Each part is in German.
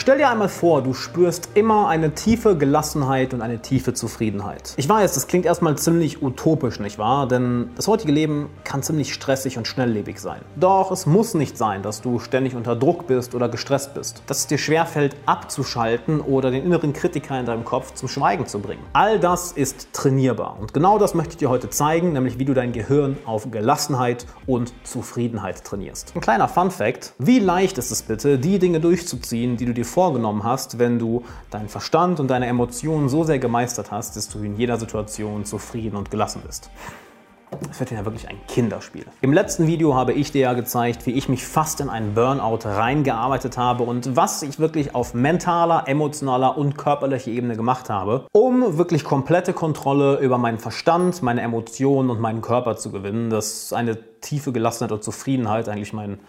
Stell dir einmal vor, du spürst immer eine tiefe Gelassenheit und eine tiefe Zufriedenheit. Ich weiß, das klingt erstmal ziemlich utopisch, nicht wahr? Denn das heutige Leben kann ziemlich stressig und schnelllebig sein. Doch es muss nicht sein, dass du ständig unter Druck bist oder gestresst bist. Dass es dir schwerfällt, abzuschalten oder den inneren Kritiker in deinem Kopf zum Schweigen zu bringen. All das ist trainierbar. Und genau das möchte ich dir heute zeigen, nämlich wie du dein Gehirn auf Gelassenheit und Zufriedenheit trainierst. Ein kleiner Fun Fact. Wie leicht ist es bitte, die Dinge durchzuziehen, die du dir vorgenommen hast, wenn du deinen Verstand und deine Emotionen so sehr gemeistert hast, dass du in jeder Situation zufrieden und gelassen bist. Es wird ja wirklich ein Kinderspiel. Im letzten Video habe ich dir ja gezeigt, wie ich mich fast in einen Burnout reingearbeitet habe und was ich wirklich auf mentaler, emotionaler und körperlicher Ebene gemacht habe, um wirklich komplette Kontrolle über meinen Verstand, meine Emotionen und meinen Körper zu gewinnen, dass eine tiefe Gelassenheit und Zufriedenheit eigentlich mein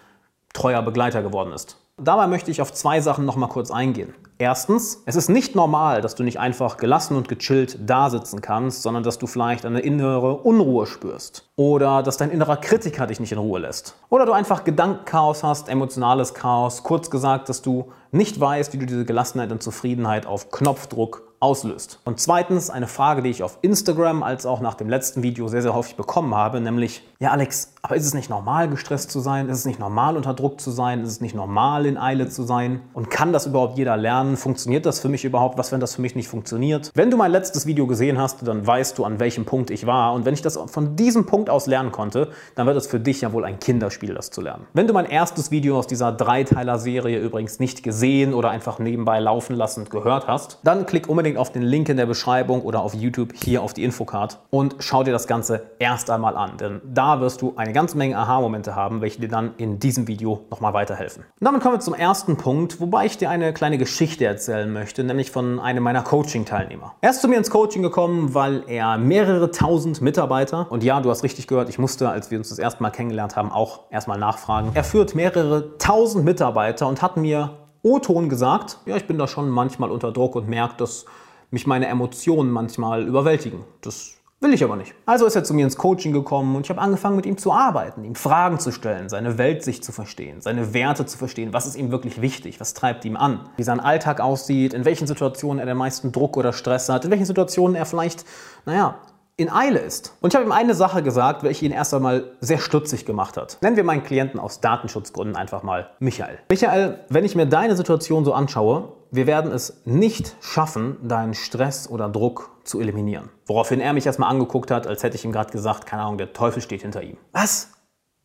treuer Begleiter geworden ist. Dabei möchte ich auf zwei Sachen noch mal kurz eingehen. Erstens, es ist nicht normal, dass du nicht einfach gelassen und gechillt da sitzen kannst, sondern dass du vielleicht eine innere Unruhe spürst. Oder dass dein innerer Kritiker dich nicht in Ruhe lässt. Oder du einfach Gedankenchaos hast, emotionales Chaos. Kurz gesagt, dass du nicht weißt, wie du diese Gelassenheit und Zufriedenheit auf Knopfdruck auslöst. Und zweitens eine Frage, die ich auf Instagram als auch nach dem letzten Video sehr, sehr häufig bekommen habe, nämlich, ja Alex, aber ist es nicht normal, gestresst zu sein? Ist es nicht normal, unter Druck zu sein? Ist es nicht normal, in Eile zu sein? Und kann das überhaupt jeder lernen? Funktioniert das für mich überhaupt? Was, wenn das für mich nicht funktioniert? Wenn du mein letztes Video gesehen hast, dann weißt du, an welchem Punkt ich war. Und wenn ich das von diesem Punkt aus lernen konnte, dann wird es für dich ja wohl ein Kinderspiel, das zu lernen. Wenn du mein erstes Video aus dieser Dreiteiler-Serie übrigens nicht gesehen oder einfach nebenbei laufen lassend gehört hast, dann klick unbedingt unbedingt auf den Link in der Beschreibung oder auf YouTube hier auf die Infocard und schau dir das Ganze erst einmal an, denn da wirst du eine ganze Menge Aha-Momente haben, welche dir dann in diesem Video nochmal weiterhelfen. Und damit kommen wir zum ersten Punkt, wobei ich dir eine kleine Geschichte erzählen möchte, nämlich von einem meiner Coaching-Teilnehmer. Er ist zu mir ins Coaching gekommen, weil er mehrere tausend Mitarbeiter, und ja, du hast richtig gehört, ich musste, als wir uns das erste Mal kennengelernt haben, auch erstmal nachfragen. Er führt mehrere tausend Mitarbeiter und hat mir O-Ton gesagt, ja, ich bin da schon manchmal unter Druck und merke, dass mich meine Emotionen manchmal überwältigen. Das will ich aber nicht. Also ist er zu mir ins Coaching gekommen und ich habe angefangen mit ihm zu arbeiten, ihm Fragen zu stellen, seine Weltsicht zu verstehen, seine Werte zu verstehen, was ist ihm wirklich wichtig, was treibt ihm an, wie sein Alltag aussieht, in welchen Situationen er den meisten Druck oder Stress hat, in welchen Situationen er vielleicht, naja, in Eile ist. Und ich habe ihm eine Sache gesagt, welche ihn erst einmal sehr stutzig gemacht hat. Nennen wir meinen Klienten aus Datenschutzgründen einfach mal Michael. Michael, wenn ich mir deine Situation so anschaue, wir werden es nicht schaffen, deinen Stress oder Druck zu eliminieren. Woraufhin er mich erstmal angeguckt hat, als hätte ich ihm gerade gesagt, keine Ahnung, der Teufel steht hinter ihm. Was?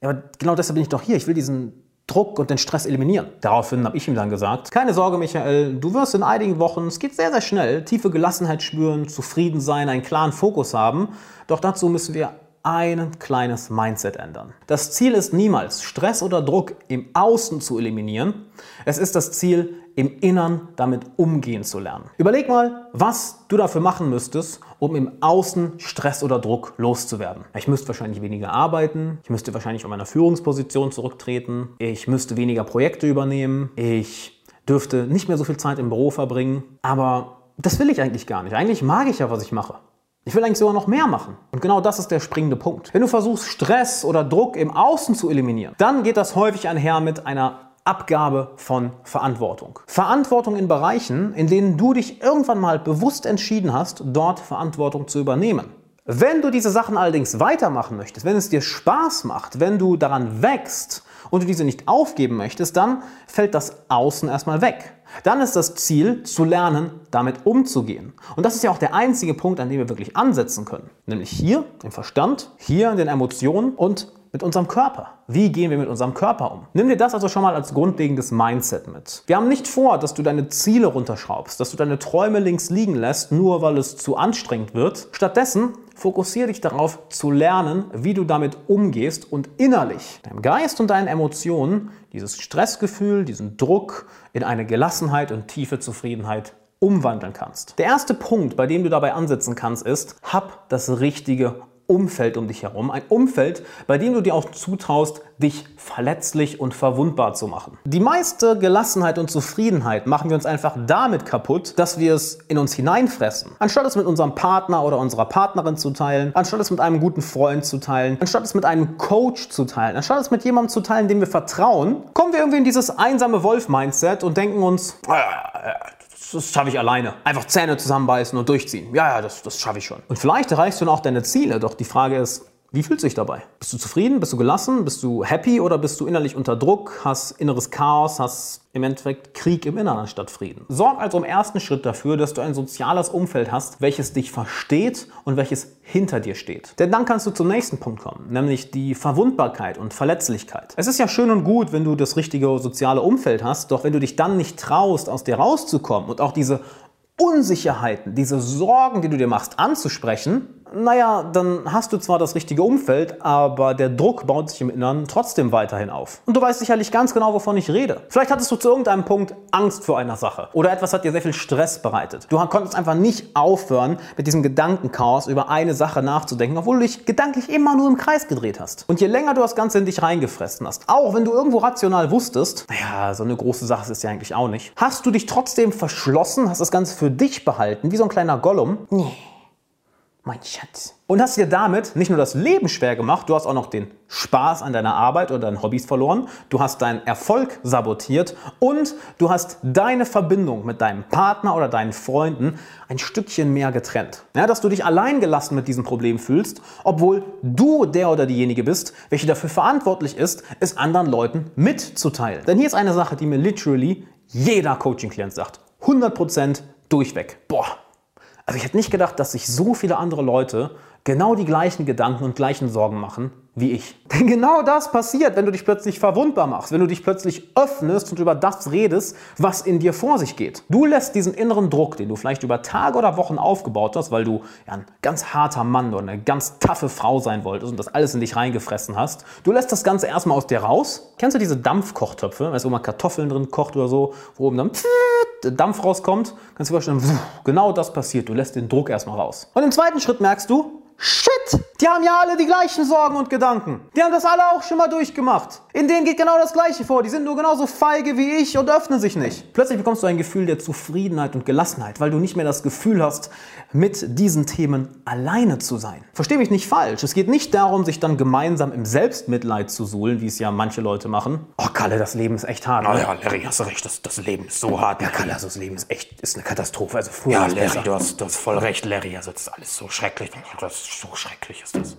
Ja, aber genau deshalb bin ich doch hier. Ich will diesen Druck und den Stress eliminieren. Daraufhin habe ich ihm dann gesagt, keine Sorge Michael, du wirst in einigen Wochen, es geht sehr, sehr schnell, tiefe Gelassenheit spüren, zufrieden sein, einen klaren Fokus haben. Doch dazu müssen wir ein kleines Mindset ändern. Das Ziel ist niemals, Stress oder Druck im Außen zu eliminieren. Es ist das Ziel, im Innern damit umgehen zu lernen. Überleg mal, was du dafür machen müsstest, um im Außen Stress oder Druck loszuwerden. Ich müsste wahrscheinlich weniger arbeiten, ich müsste wahrscheinlich von meiner Führungsposition zurücktreten, ich müsste weniger Projekte übernehmen, ich dürfte nicht mehr so viel Zeit im Büro verbringen, aber das will ich eigentlich gar nicht. Eigentlich mag ich ja, was ich mache. Ich will eigentlich sogar noch mehr machen. Und genau das ist der springende Punkt. Wenn du versuchst, Stress oder Druck im Außen zu eliminieren, dann geht das häufig einher mit einer Abgabe von Verantwortung. Verantwortung in Bereichen, in denen du dich irgendwann mal bewusst entschieden hast, dort Verantwortung zu übernehmen. Wenn du diese Sachen allerdings weitermachen möchtest, wenn es dir Spaß macht, wenn du daran wächst und du diese nicht aufgeben möchtest, dann fällt das Außen erstmal weg. Dann ist das Ziel, zu lernen, damit umzugehen. Und das ist ja auch der einzige Punkt, an dem wir wirklich ansetzen können. Nämlich hier im Verstand, hier in den Emotionen und mit unserem Körper. Wie gehen wir mit unserem Körper um? Nimm dir das also schon mal als grundlegendes Mindset mit. Wir haben nicht vor, dass du deine Ziele runterschraubst, dass du deine Träume links liegen lässt, nur weil es zu anstrengend wird. Stattdessen fokussiere dich darauf zu lernen, wie du damit umgehst und innerlich deinem Geist und deinen Emotionen dieses Stressgefühl, diesen Druck in eine Gelassenheit und tiefe Zufriedenheit umwandeln kannst. Der erste Punkt, bei dem du dabei ansetzen kannst, ist, hab das richtige Umfeld um dich herum. Ein Umfeld, bei dem du dir auch zutraust, dich verletzlich und verwundbar zu machen. Die meiste Gelassenheit und Zufriedenheit machen wir uns einfach damit kaputt, dass wir es in uns hineinfressen. Anstatt es mit unserem Partner oder unserer Partnerin zu teilen, anstatt es mit einem guten Freund zu teilen, anstatt es mit einem Coach zu teilen, anstatt es mit jemandem zu teilen, dem wir vertrauen, kommen wir irgendwie in dieses einsame Wolf-Mindset und denken uns, das schaffe ich alleine. Einfach Zähne zusammenbeißen und durchziehen. Ja, ja, das, das schaffe ich schon. Und vielleicht erreichst du dann auch deine Ziele, doch die Frage ist, wie fühlst du dich dabei? Bist du zufrieden? Bist du gelassen? Bist du happy oder bist du innerlich unter Druck? Hast inneres Chaos? Hast im Endeffekt Krieg im Inneren statt Frieden? Sorg also im ersten Schritt dafür, dass du ein soziales Umfeld hast, welches dich versteht und welches hinter dir steht. Denn dann kannst du zum nächsten Punkt kommen, nämlich die Verwundbarkeit und Verletzlichkeit. Es ist ja schön und gut, wenn du das richtige soziale Umfeld hast, doch wenn du dich dann nicht traust, aus dir rauszukommen und auch diese Unsicherheiten, diese Sorgen, die du dir machst, anzusprechen, naja, dann hast du zwar das richtige Umfeld, aber der Druck baut sich im Inneren trotzdem weiterhin auf. Und du weißt sicherlich ganz genau, wovon ich rede. Vielleicht hattest du zu irgendeinem Punkt Angst vor einer Sache oder etwas hat dir sehr viel Stress bereitet. Du konntest einfach nicht aufhören, mit diesem Gedankenchaos über eine Sache nachzudenken, obwohl du dich gedanklich immer nur im Kreis gedreht hast. Und je länger du das Ganze in dich reingefressen hast, auch wenn du irgendwo rational wusstest, naja, so eine große Sache ist es ja eigentlich auch nicht, hast du dich trotzdem verschlossen, hast das Ganze für dich behalten, wie so ein kleiner Gollum. Nee mein Schatz. Und hast dir damit nicht nur das Leben schwer gemacht, du hast auch noch den Spaß an deiner Arbeit oder deinen Hobbys verloren, du hast deinen Erfolg sabotiert und du hast deine Verbindung mit deinem Partner oder deinen Freunden ein Stückchen mehr getrennt. Ja, dass du dich alleingelassen mit diesem Problem fühlst, obwohl du der oder diejenige bist, welche dafür verantwortlich ist, es anderen Leuten mitzuteilen. Denn hier ist eine Sache, die mir literally jeder Coaching-Klient sagt. 100% durchweg. Boah, also ich hätte nicht gedacht, dass sich so viele andere Leute genau die gleichen Gedanken und gleichen Sorgen machen wie ich. Denn genau das passiert, wenn du dich plötzlich verwundbar machst, wenn du dich plötzlich öffnest und über das redest, was in dir vor sich geht. Du lässt diesen inneren Druck, den du vielleicht über Tage oder Wochen aufgebaut hast, weil du ja, ein ganz harter Mann oder eine ganz taffe Frau sein wolltest und das alles in dich reingefressen hast, du lässt das Ganze erstmal aus dir raus. Kennst du diese Dampfkochtöpfe, weißt wo man Kartoffeln drin kocht oder so, wo oben dann Dampf rauskommt? Kannst du dir vorstellen, genau das passiert. Du lässt den Druck erstmal raus. Und im zweiten Schritt merkst du, Shit! Die haben ja alle die gleichen Sorgen und Gedanken. Die haben das alle auch schon mal durchgemacht. In denen geht genau das Gleiche vor. Die sind nur genauso feige wie ich und öffnen sich nicht. Plötzlich bekommst du ein Gefühl der Zufriedenheit und Gelassenheit, weil du nicht mehr das Gefühl hast, mit diesen Themen alleine zu sein. Versteh mich nicht falsch. Es geht nicht darum, sich dann gemeinsam im Selbstmitleid zu suhlen, wie es ja manche Leute machen. Oh, Kalle, das Leben ist echt hart. Ne? Ja, Larry, hast du recht. Das, das Leben ist so hart. Ja, Kalle, also das Leben ist echt ist eine Katastrophe. Also früher ja, Larry, du hast, du hast voll recht, Larry. Also das ist alles so schrecklich. Das so schrecklich ist das.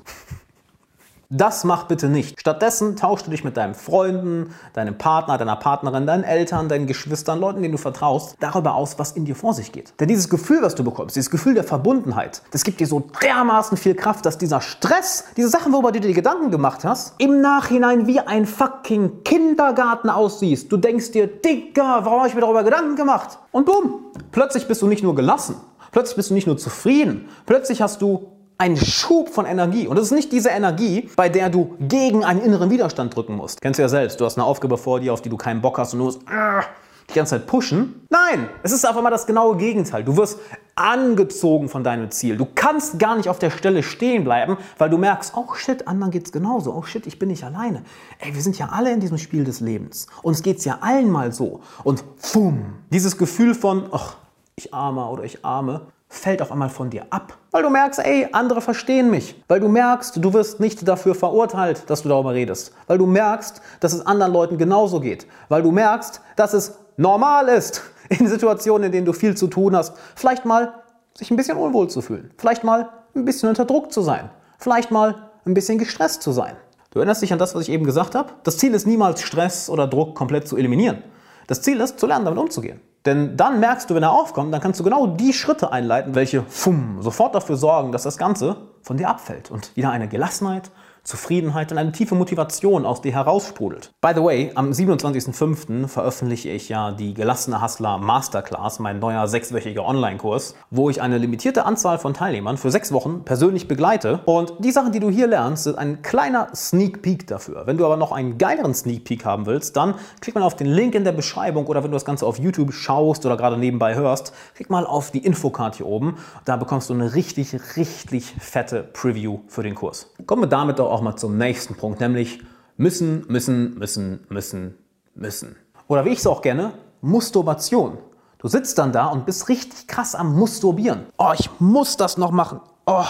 Das mach bitte nicht. Stattdessen tauschst du dich mit deinen Freunden, deinem Partner, deiner Partnerin, deinen Eltern, deinen Geschwistern, Leuten, denen du vertraust, darüber aus, was in dir vor sich geht. Denn dieses Gefühl, was du bekommst, dieses Gefühl der Verbundenheit, das gibt dir so dermaßen viel Kraft, dass dieser Stress, diese Sachen, worüber du dir Gedanken gemacht hast, im Nachhinein wie ein fucking Kindergarten aussiehst. Du denkst dir, Digga, warum habe ich mir darüber Gedanken gemacht? Und bumm, plötzlich bist du nicht nur gelassen, plötzlich bist du nicht nur zufrieden, plötzlich hast du ein Schub von Energie. Und das ist nicht diese Energie, bei der du gegen einen inneren Widerstand drücken musst. Kennst du ja selbst. Du hast eine Aufgabe vor dir, auf die du keinen Bock hast und du musst äh, die ganze Zeit pushen. Nein, es ist auf einmal das genaue Gegenteil. Du wirst angezogen von deinem Ziel. Du kannst gar nicht auf der Stelle stehen bleiben, weil du merkst, oh shit, anderen geht's genauso. Oh shit, ich bin nicht alleine. Ey, wir sind ja alle in diesem Spiel des Lebens. Uns geht's ja allen mal so. Und fumm, dieses Gefühl von, ach, ich armer oder ich arme, fällt auf einmal von dir ab. Weil du merkst, ey, andere verstehen mich. Weil du merkst, du wirst nicht dafür verurteilt, dass du darüber redest. Weil du merkst, dass es anderen Leuten genauso geht. Weil du merkst, dass es normal ist, in Situationen, in denen du viel zu tun hast, vielleicht mal sich ein bisschen unwohl zu fühlen. Vielleicht mal ein bisschen unter Druck zu sein. Vielleicht mal ein bisschen gestresst zu sein. Du erinnerst dich an das, was ich eben gesagt habe? Das Ziel ist niemals, Stress oder Druck komplett zu eliminieren. Das Ziel ist, zu lernen, damit umzugehen. Denn dann merkst du, wenn er aufkommt, dann kannst du genau die Schritte einleiten, welche fumm, sofort dafür sorgen, dass das Ganze von dir abfällt und wieder eine Gelassenheit, Zufriedenheit und eine tiefe Motivation aus dir heraussprudelt. By the way, am 27.05. veröffentliche ich ja die Gelassene Hustler Masterclass, mein neuer sechswöchiger Online-Kurs, wo ich eine limitierte Anzahl von Teilnehmern für sechs Wochen persönlich begleite. Und die Sachen, die du hier lernst, sind ein kleiner Sneak Peek dafür. Wenn du aber noch einen geileren Sneak Peek haben willst, dann klick mal auf den Link in der Beschreibung oder wenn du das Ganze auf YouTube schaust oder gerade nebenbei hörst, klick mal auf die Infocard hier oben. Da bekommst du eine richtig, richtig fette Preview für den Kurs. Kommen wir damit doch auch mal zum nächsten Punkt, nämlich müssen, müssen, müssen, müssen, müssen. Oder wie ich es auch gerne, Musturbation. Du sitzt dann da und bist richtig krass am Musturbieren. Oh, ich muss das noch machen. Oh,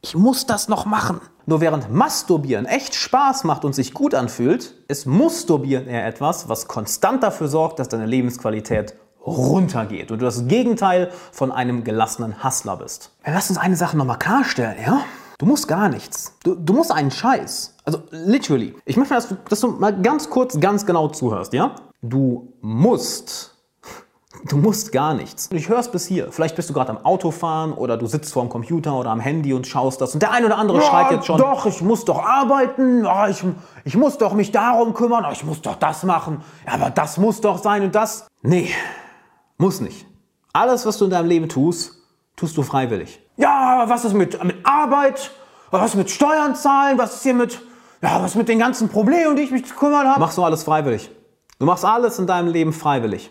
ich muss das noch machen. Nur während Masturbieren echt Spaß macht und sich gut anfühlt, ist Musturbieren eher etwas, was konstant dafür sorgt, dass deine Lebensqualität runtergeht und du das Gegenteil von einem gelassenen Hustler bist. Lass uns eine Sache nochmal klarstellen, ja? Du musst gar nichts. Du, du musst einen Scheiß. Also literally. Ich möchte, dass du, dass du mal ganz kurz, ganz genau zuhörst, ja? Du musst Du musst gar nichts. Ich höre es bis hier. Vielleicht bist du gerade am Autofahren oder du sitzt vor dem Computer oder am Handy und schaust das. Und der eine oder andere ja, schreit jetzt schon. Doch, ich muss doch arbeiten. Ja, ich, ich muss doch mich darum kümmern. Ich muss doch das machen. Ja, aber das muss doch sein und das. Nee, muss nicht. Alles, was du in deinem Leben tust, tust du freiwillig. Ja, was ist mit, mit Arbeit? Was ist mit Steuern zahlen? Was ist hier mit, ja, was mit den ganzen Problemen, um die ich mich zu kümmern habe? Machst du alles freiwillig. Du machst alles in deinem Leben freiwillig.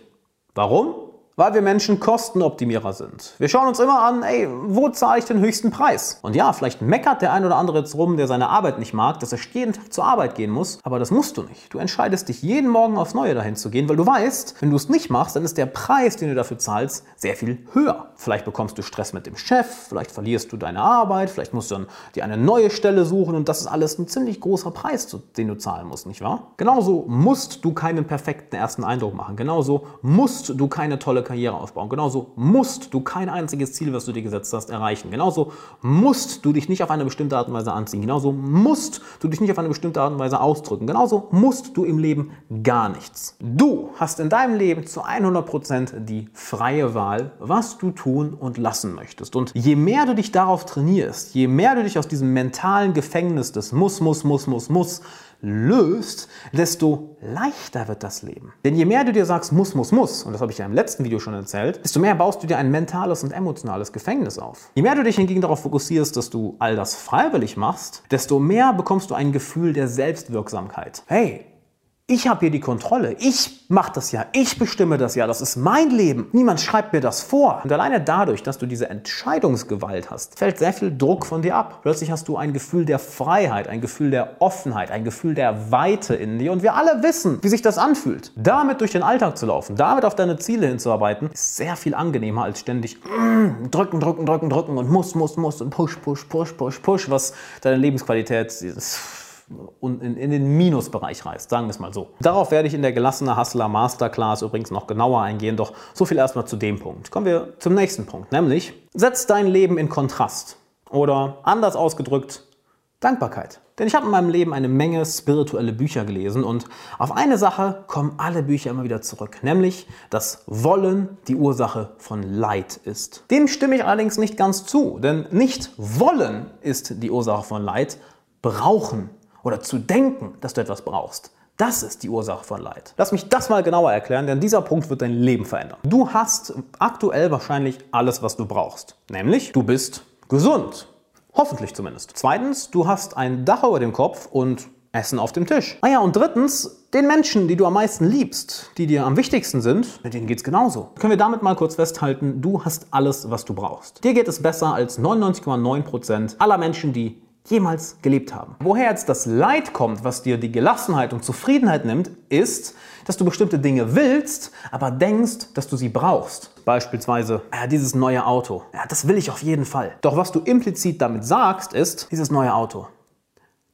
Warum? Weil wir Menschen Kostenoptimierer sind. Wir schauen uns immer an, ey, wo zahle ich den höchsten Preis? Und ja, vielleicht meckert der ein oder andere jetzt rum, der seine Arbeit nicht mag, dass er jeden Tag zur Arbeit gehen muss, aber das musst du nicht. Du entscheidest dich jeden Morgen aufs Neue dahin zu gehen, weil du weißt, wenn du es nicht machst, dann ist der Preis, den du dafür zahlst, sehr viel höher. Vielleicht bekommst du Stress mit dem Chef, vielleicht verlierst du deine Arbeit, vielleicht musst du dann dir eine neue Stelle suchen und das ist alles ein ziemlich großer Preis, den du zahlen musst, nicht wahr? Genauso musst du keinen perfekten ersten Eindruck machen. Genauso musst du keine tolle Karriere aufbauen. Genauso musst du kein einziges Ziel, was du dir gesetzt hast, erreichen. Genauso musst du dich nicht auf eine bestimmte Art und Weise anziehen. Genauso musst du dich nicht auf eine bestimmte Art und Weise ausdrücken. Genauso musst du im Leben gar nichts. Du hast in deinem Leben zu 100% die freie Wahl, was du tun und lassen möchtest. Und je mehr du dich darauf trainierst, je mehr du dich aus diesem mentalen Gefängnis des Muss, Muss, Muss, Muss, Muss löst, desto leichter wird das Leben. Denn je mehr du dir sagst, muss, muss, muss, und das habe ich ja im letzten Video schon erzählt, desto mehr baust du dir ein mentales und emotionales Gefängnis auf. Je mehr du dich hingegen darauf fokussierst, dass du all das freiwillig machst, desto mehr bekommst du ein Gefühl der Selbstwirksamkeit. Hey, ich habe hier die Kontrolle. Ich mache das ja. Ich bestimme das ja. Das ist mein Leben. Niemand schreibt mir das vor. Und alleine dadurch, dass du diese Entscheidungsgewalt hast, fällt sehr viel Druck von dir ab. Plötzlich hast du ein Gefühl der Freiheit, ein Gefühl der Offenheit, ein Gefühl der Weite in dir. Und wir alle wissen, wie sich das anfühlt. Damit durch den Alltag zu laufen, damit auf deine Ziele hinzuarbeiten, ist sehr viel angenehmer als ständig mm, drücken, drücken, drücken, drücken und muss, muss, muss und push, push, push, push, push, was deine Lebensqualität ist und in, den Minusbereich reißt, sagen wir es mal so. Darauf werde ich in der gelassene Hustler Masterclass übrigens noch genauer eingehen, doch so viel erstmal zu dem Punkt. Kommen wir zum nächsten Punkt, nämlich setz dein Leben in Kontrast oder anders ausgedrückt Dankbarkeit. Denn ich habe in meinem Leben eine Menge spirituelle Bücher gelesen und auf eine Sache kommen alle Bücher immer wieder zurück, nämlich dass Wollen die Ursache von Leid ist. Dem stimme ich allerdings nicht ganz zu, denn nicht Wollen ist die Ursache von Leid, Brauchen oder zu denken, dass du etwas brauchst. Das ist die Ursache von Leid. Lass mich das mal genauer erklären, denn dieser Punkt wird dein Leben verändern. Du hast aktuell wahrscheinlich alles, was du brauchst. Nämlich, du bist gesund. Hoffentlich zumindest. Zweitens, du hast ein Dach über dem Kopf und Essen auf dem Tisch. Ah ja, und drittens, den Menschen, die du am meisten liebst, die dir am wichtigsten sind, mit denen geht es genauso. Können wir damit mal kurz festhalten, du hast alles, was du brauchst. Dir geht es besser als 99,9% aller Menschen, die jemals gelebt haben. Woher jetzt das Leid kommt, was dir die Gelassenheit und Zufriedenheit nimmt, ist, dass du bestimmte Dinge willst, aber denkst, dass du sie brauchst. Beispielsweise, ja, dieses neue Auto. Ja, das will ich auf jeden Fall. Doch was du implizit damit sagst, ist, dieses neue Auto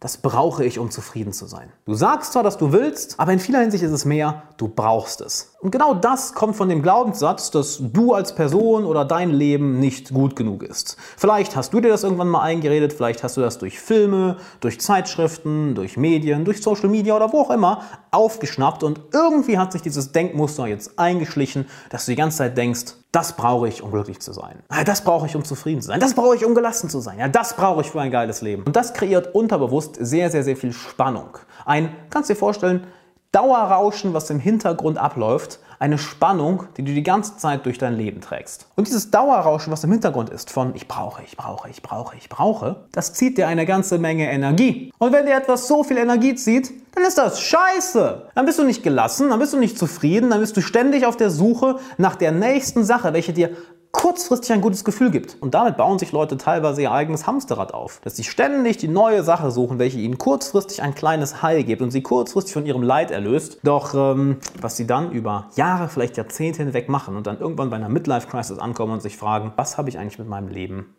das brauche ich, um zufrieden zu sein. Du sagst zwar, dass du willst, aber in vieler Hinsicht ist es mehr, du brauchst es. Und genau das kommt von dem Glaubenssatz, dass du als Person oder dein Leben nicht gut genug ist. Vielleicht hast du dir das irgendwann mal eingeredet, vielleicht hast du das durch Filme, durch Zeitschriften, durch Medien, durch Social Media oder wo auch immer aufgeschnappt und irgendwie hat sich dieses Denkmuster jetzt eingeschlichen, dass du die ganze Zeit denkst, Das brauche ich, um glücklich zu sein. Das brauche ich, um zufrieden zu sein. Das brauche ich, um gelassen zu sein. Ja, das brauche ich für ein geiles Leben. Und das kreiert unterbewusst sehr, sehr, sehr viel Spannung. Ein, kannst du dir vorstellen, Dauerrauschen, was im Hintergrund abläuft, eine Spannung, die du die ganze Zeit durch dein Leben trägst. Und dieses Dauerrauschen, was im Hintergrund ist, von ich brauche, ich brauche, ich brauche, ich brauche, das zieht dir eine ganze Menge Energie. Und wenn dir etwas so viel Energie zieht, dann ist das scheiße. Dann bist du nicht gelassen, dann bist du nicht zufrieden, dann bist du ständig auf der Suche nach der nächsten Sache, welche dir kurzfristig ein gutes Gefühl gibt. Und damit bauen sich Leute teilweise ihr eigenes Hamsterrad auf. Dass sie ständig die neue Sache suchen, welche ihnen kurzfristig ein kleines Heil gibt und sie kurzfristig von ihrem Leid erlöst. Doch ähm, was sie dann über Jahre, vielleicht Jahrzehnte hinweg machen und dann irgendwann bei einer Midlife-Crisis ankommen und sich fragen, was habe ich eigentlich mit meinem Leben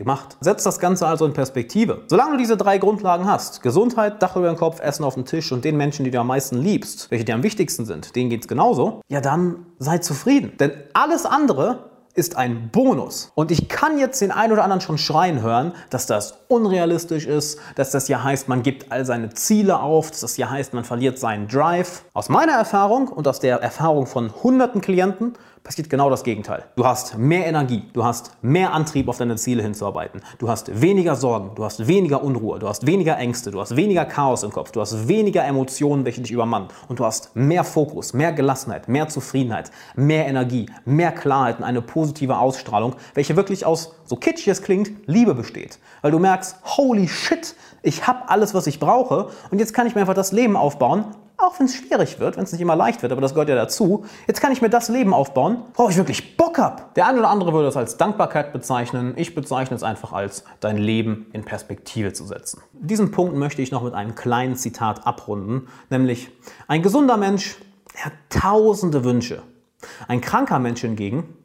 gemacht. Setz das Ganze also in Perspektive. Solange du diese drei Grundlagen hast, Gesundheit, Dach über den Kopf, Essen auf dem Tisch und den Menschen, die du am meisten liebst, welche dir am wichtigsten sind, denen geht es genauso, ja dann sei zufrieden. Denn alles andere ist ein Bonus. Und ich kann jetzt den einen oder anderen schon schreien hören, dass das unrealistisch ist, dass das ja heißt, man gibt all seine Ziele auf, dass das ja heißt, man verliert seinen Drive. Aus meiner Erfahrung und aus der Erfahrung von hunderten Klienten passiert genau das Gegenteil. Du hast mehr Energie, du hast mehr Antrieb, auf deine Ziele hinzuarbeiten. Du hast weniger Sorgen, du hast weniger Unruhe, du hast weniger Ängste, du hast weniger Chaos im Kopf, du hast weniger Emotionen, welche dich übermannen. Und du hast mehr Fokus, mehr Gelassenheit, mehr Zufriedenheit, mehr Energie, mehr Klarheit und eine positive Ausstrahlung, welche wirklich aus, so kitschig es klingt, Liebe besteht. Weil du merkst, holy shit, ich habe alles, was ich brauche und jetzt kann ich mir einfach das Leben aufbauen, auch wenn es schwierig wird, wenn es nicht immer leicht wird, aber das gehört ja dazu. Jetzt kann ich mir das Leben aufbauen, worauf ich wirklich Bock habe. Der eine oder andere würde es als Dankbarkeit bezeichnen. Ich bezeichne es einfach als dein Leben in Perspektive zu setzen. Diesen Punkt möchte ich noch mit einem kleinen Zitat abrunden, nämlich ein gesunder Mensch der hat tausende Wünsche. Ein kranker Mensch hingegen,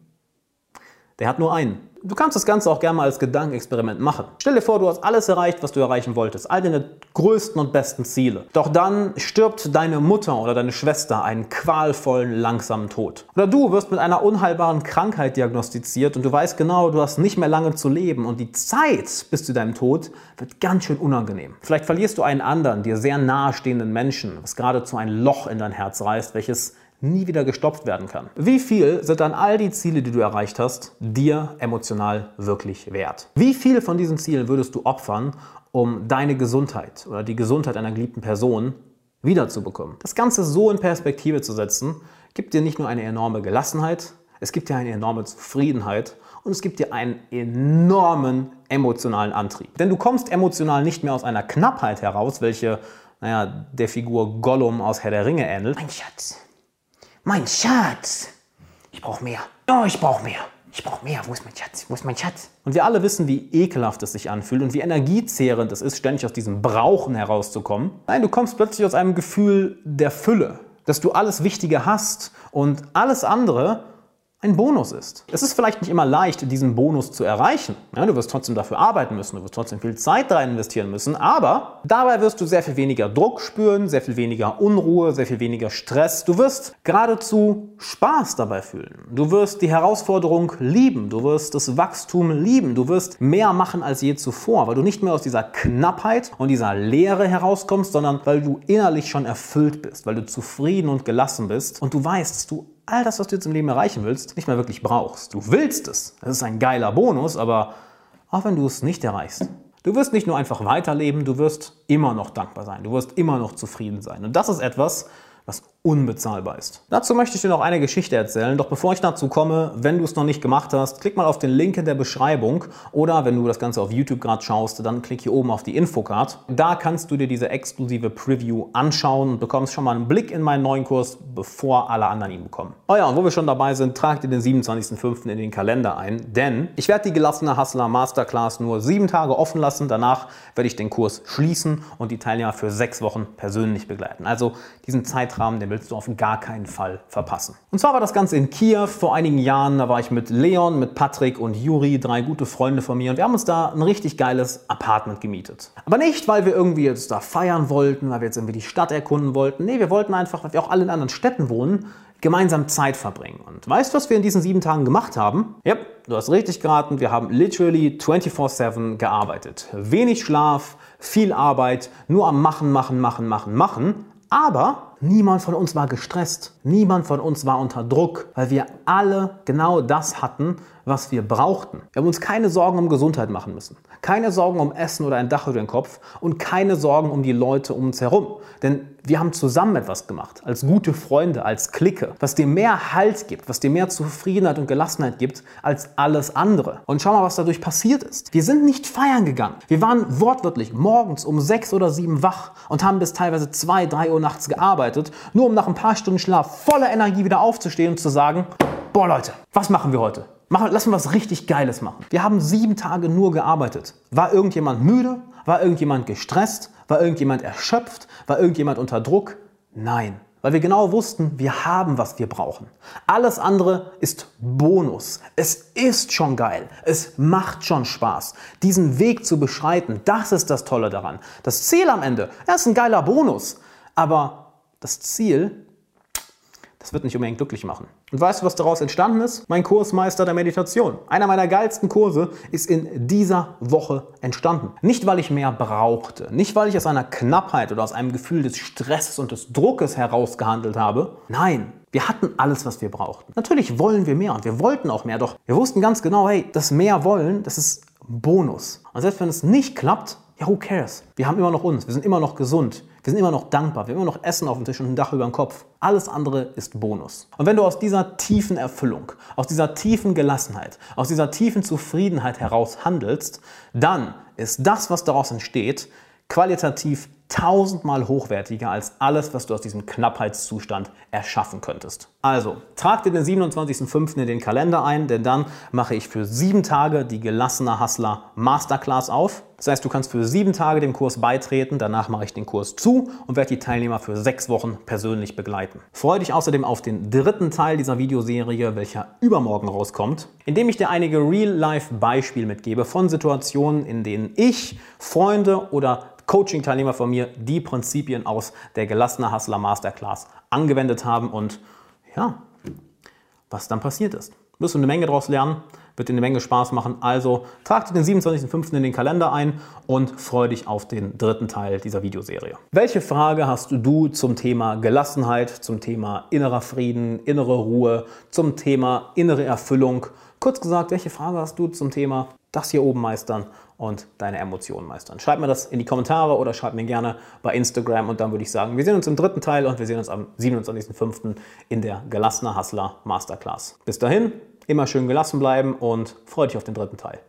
der hat nur einen. Du kannst das Ganze auch gerne mal als Gedankenexperiment machen. Stell dir vor, du hast alles erreicht, was du erreichen wolltest. All deine größten und besten Ziele. Doch dann stirbt deine Mutter oder deine Schwester einen qualvollen, langsamen Tod. Oder du wirst mit einer unheilbaren Krankheit diagnostiziert und du weißt genau, du hast nicht mehr lange zu leben und die Zeit bis zu deinem Tod wird ganz schön unangenehm. Vielleicht verlierst du einen anderen, dir sehr nahestehenden Menschen, was geradezu ein Loch in dein Herz reißt, welches nie wieder gestopft werden kann. Wie viel sind dann all die Ziele, die du erreicht hast, dir emotional wirklich wert? Wie viel von diesen Zielen würdest du opfern, um deine Gesundheit oder die Gesundheit einer geliebten Person wiederzubekommen? Das Ganze so in Perspektive zu setzen, gibt dir nicht nur eine enorme Gelassenheit, es gibt dir eine enorme Zufriedenheit und es gibt dir einen enormen emotionalen Antrieb. Denn du kommst emotional nicht mehr aus einer Knappheit heraus, welche, naja, der Figur Gollum aus Herr der Ringe ähnelt. Mein Schatz, mein Schatz. Ich brauche mehr. Oh, ich brauche mehr. Ich brauche mehr. Wo ist mein Schatz? Wo ist mein Schatz? Und wir alle wissen, wie ekelhaft es sich anfühlt und wie energiezehrend es ist, ständig aus diesem Brauchen herauszukommen. Nein, du kommst plötzlich aus einem Gefühl der Fülle, dass du alles Wichtige hast und alles andere ein Bonus ist. Es ist vielleicht nicht immer leicht, diesen Bonus zu erreichen. Ja, du wirst trotzdem dafür arbeiten müssen, du wirst trotzdem viel Zeit da investieren müssen, aber dabei wirst du sehr viel weniger Druck spüren, sehr viel weniger Unruhe, sehr viel weniger Stress. Du wirst geradezu Spaß dabei fühlen. Du wirst die Herausforderung lieben, du wirst das Wachstum lieben, du wirst mehr machen als je zuvor, weil du nicht mehr aus dieser Knappheit und dieser Leere herauskommst, sondern weil du innerlich schon erfüllt bist, weil du zufrieden und gelassen bist und du weißt, dass du all das, was du jetzt im Leben erreichen willst, nicht mehr wirklich brauchst. Du willst es. Das ist ein geiler Bonus, aber auch wenn du es nicht erreichst, du wirst nicht nur einfach weiterleben, du wirst immer noch dankbar sein. Du wirst immer noch zufrieden sein. Und das ist etwas, was unbezahlbar ist. Dazu möchte ich dir noch eine Geschichte erzählen, doch bevor ich dazu komme, wenn du es noch nicht gemacht hast, klick mal auf den Link in der Beschreibung oder wenn du das Ganze auf YouTube gerade schaust, dann klick hier oben auf die Infocard. Da kannst du dir diese exklusive Preview anschauen und bekommst schon mal einen Blick in meinen neuen Kurs, bevor alle anderen ihn bekommen. Oh ja, und wo wir schon dabei sind, trag dir den 27.05. in den Kalender ein, denn ich werde die gelassene Hustler Masterclass nur sieben Tage offen lassen. Danach werde ich den Kurs schließen und die Teilnehmer für sechs Wochen persönlich begleiten. Also diesen Zeitrahmen, den willst du auf gar keinen Fall verpassen. Und zwar war das Ganze in Kiew vor einigen Jahren. Da war ich mit Leon, mit Patrick und Juri, drei gute Freunde von mir. Und wir haben uns da ein richtig geiles Apartment gemietet. Aber nicht, weil wir irgendwie jetzt da feiern wollten, weil wir jetzt irgendwie die Stadt erkunden wollten. Nee, wir wollten einfach, weil wir auch alle in anderen Städten wohnen, gemeinsam Zeit verbringen. Und weißt du, was wir in diesen sieben Tagen gemacht haben? Ja, du hast richtig geraten. Wir haben literally 24-7 gearbeitet. Wenig Schlaf, viel Arbeit, nur am Machen, Machen, Machen, Machen, Machen. Aber Niemand von uns war gestresst. Niemand von uns war unter Druck, weil wir alle genau das hatten, was wir brauchten. Wir haben uns keine Sorgen um Gesundheit machen müssen. Keine Sorgen um Essen oder ein Dach über den Kopf und keine Sorgen um die Leute um uns herum. Denn wir haben zusammen etwas gemacht, als gute Freunde, als Clique, was dir mehr Halt gibt, was dir mehr Zufriedenheit und Gelassenheit gibt als alles andere. Und schau mal, was dadurch passiert ist. Wir sind nicht feiern gegangen. Wir waren wortwörtlich morgens um sechs oder sieben wach und haben bis teilweise zwei, drei Uhr nachts gearbeitet, nur um nach ein paar Stunden Schlaf voller Energie wieder aufzustehen und zu sagen, boah Leute, was machen wir heute? Machen, lass uns was richtig Geiles machen. Wir haben sieben Tage nur gearbeitet. War irgendjemand müde? War irgendjemand gestresst? War irgendjemand erschöpft? War irgendjemand unter Druck? Nein. Weil wir genau wussten, wir haben, was wir brauchen. Alles andere ist Bonus. Es ist schon geil. Es macht schon Spaß. Diesen Weg zu beschreiten, das ist das Tolle daran. Das Ziel am Ende, er ist ein geiler Bonus. Aber das Ziel das wird nicht unbedingt glücklich machen. Und weißt du, was daraus entstanden ist? Mein Kursmeister der Meditation. Einer meiner geilsten Kurse ist in dieser Woche entstanden. Nicht, weil ich mehr brauchte, nicht, weil ich aus einer Knappheit oder aus einem Gefühl des Stresses und des Druckes herausgehandelt habe. Nein, wir hatten alles, was wir brauchten. Natürlich wollen wir mehr und wir wollten auch mehr, doch wir wussten ganz genau, hey, das mehr wollen, das ist Bonus. Und selbst wenn es nicht klappt, ja, who cares? Wir haben immer noch uns, wir sind immer noch gesund, wir sind immer noch dankbar, wir haben immer noch Essen auf dem Tisch und ein Dach über dem Kopf. Alles andere ist Bonus. Und wenn du aus dieser tiefen Erfüllung, aus dieser tiefen Gelassenheit, aus dieser tiefen Zufriedenheit heraus handelst, dann ist das, was daraus entsteht, qualitativ tausendmal hochwertiger als alles, was du aus diesem Knappheitszustand erschaffen könntest. Also, trag dir den 27.05. in den Kalender ein, denn dann mache ich für sieben Tage die gelassene Hustler Masterclass auf. Das heißt, du kannst für sieben Tage dem Kurs beitreten, danach mache ich den Kurs zu und werde die Teilnehmer für sechs Wochen persönlich begleiten. Freue dich außerdem auf den dritten Teil dieser Videoserie, welcher übermorgen rauskommt, indem ich dir einige Real-Life-Beispiele mitgebe von Situationen, in denen ich, Freunde oder Coaching-Teilnehmer von mir die Prinzipien aus der gelassene Hustler Masterclass angewendet haben und ja, was dann passiert ist. Wirst du eine Menge daraus lernen, wird dir eine Menge Spaß machen. Also trag dir den 27.05. in den Kalender ein und freue dich auf den dritten Teil dieser Videoserie. Welche Frage hast du zum Thema Gelassenheit, zum Thema innerer Frieden, innere Ruhe, zum Thema innere Erfüllung? Kurz gesagt, welche Frage hast du zum Thema das hier oben meistern und deine Emotionen meistern. Schreib mir das in die Kommentare oder schreib mir gerne bei Instagram und dann würde ich sagen, wir sehen uns im dritten Teil und wir sehen uns am 27.05. in der Gelassener Hustler Masterclass. Bis dahin, immer schön gelassen bleiben und freue dich auf den dritten Teil.